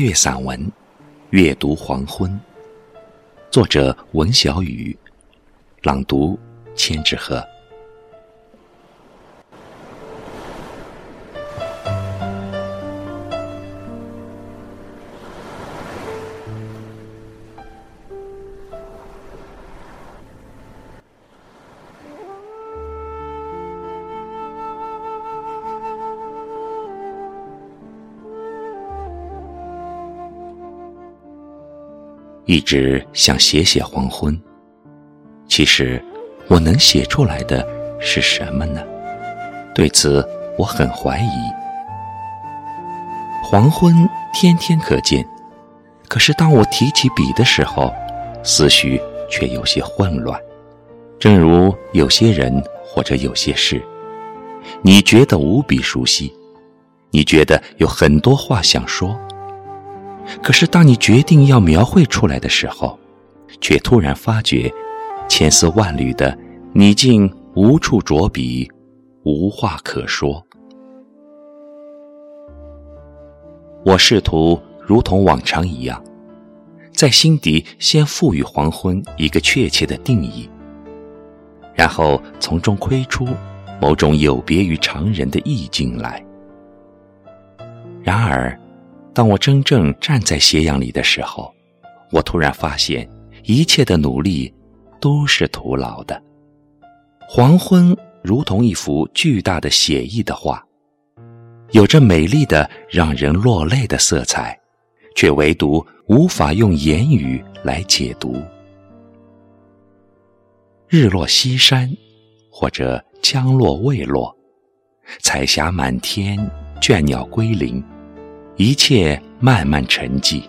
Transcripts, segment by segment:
阅散文《阅读黄昏》，作者文小雨，朗读千纸鹤。一直想写写黄昏，其实我能写出来的是什么呢？对此我很怀疑。黄昏天天可见，可是当我提起笔的时候，思绪却有些混乱。正如有些人或者有些事，你觉得无比熟悉，你觉得有很多话想说。可是，当你决定要描绘出来的时候，却突然发觉，千丝万缕的，你竟无处着笔，无话可说。我试图如同往常一样，在心底先赋予黄昏一个确切的定义，然后从中窥出某种有别于常人的意境来。然而。当我真正站在斜阳里的时候，我突然发现，一切的努力都是徒劳的。黄昏如同一幅巨大的写意的画，有着美丽的让人落泪的色彩，却唯独无法用言语来解读。日落西山，或者将落未落，彩霞满天，倦鸟归林。一切慢慢沉寂。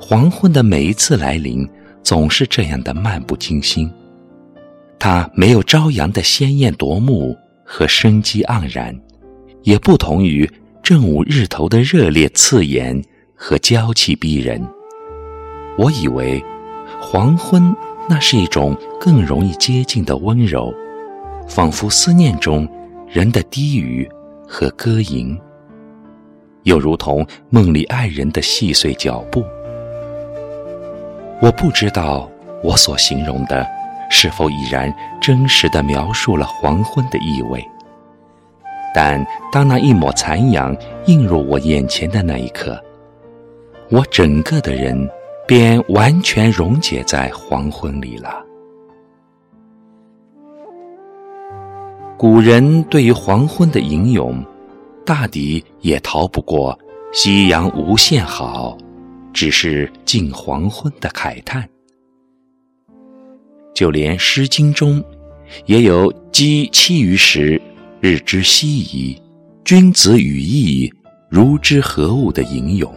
黄昏的每一次来临，总是这样的漫不经心。它没有朝阳的鲜艳夺目和生机盎然，也不同于正午日头的热烈刺眼和娇气逼人。我以为，黄昏那是一种更容易接近的温柔，仿佛思念中人的低语和歌吟。又如同梦里爱人的细碎脚步，我不知道我所形容的是否已然真实的描述了黄昏的意味。但当那一抹残阳映入我眼前的那一刻，我整个的人便完全溶解在黄昏里了。古人对于黄昏的吟咏。大抵也逃不过“夕阳无限好，只是近黄昏”的慨叹。就连《诗经》中，也有“鸡栖于时，日之夕矣，君子与义，如之何物”的吟咏。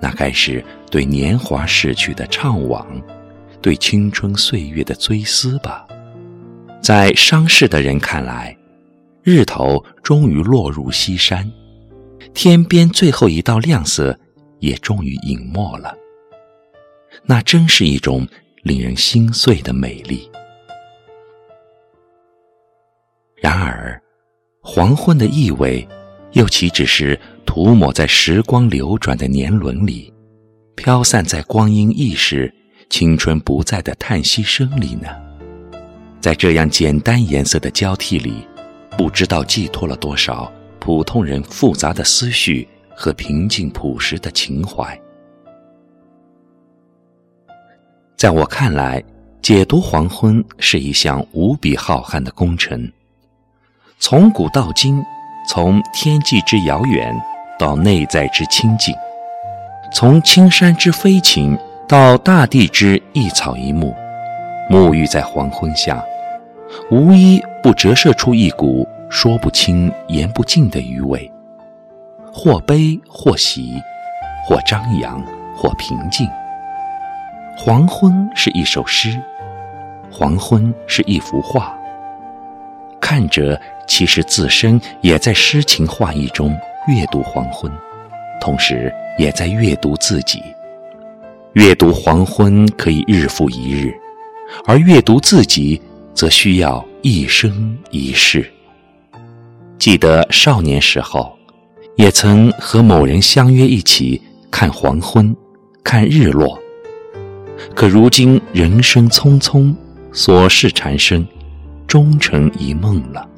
那该是对年华逝去的怅惘，对青春岁月的追思吧。在伤逝的人看来。日头终于落入西山，天边最后一道亮色也终于隐没了。那真是一种令人心碎的美丽。然而，黄昏的意味，又岂只是涂抹在时光流转的年轮里，飘散在光阴易逝、青春不在的叹息声里呢？在这样简单颜色的交替里。不知道寄托了多少普通人复杂的思绪和平静朴实的情怀。在我看来，解读黄昏是一项无比浩瀚的工程。从古到今，从天际之遥远到内在之清净，从青山之飞禽到大地之一草一木，沐浴在黄昏下。无一不折射出一股说不清、言不尽的余味，或悲或喜，或张扬或平静。黄昏是一首诗，黄昏是一幅画。看着其实自身也在诗情画意中阅读黄昏，同时也在阅读自己。阅读黄昏可以日复一日，而阅读自己。则需要一生一世。记得少年时候，也曾和某人相约一起看黄昏，看日落。可如今人生匆匆，琐事缠身，终成一梦了。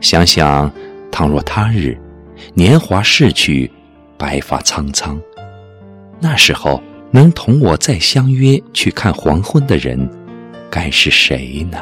想想，倘若他日年华逝去，白发苍苍，那时候能同我再相约去看黄昏的人，该是谁呢？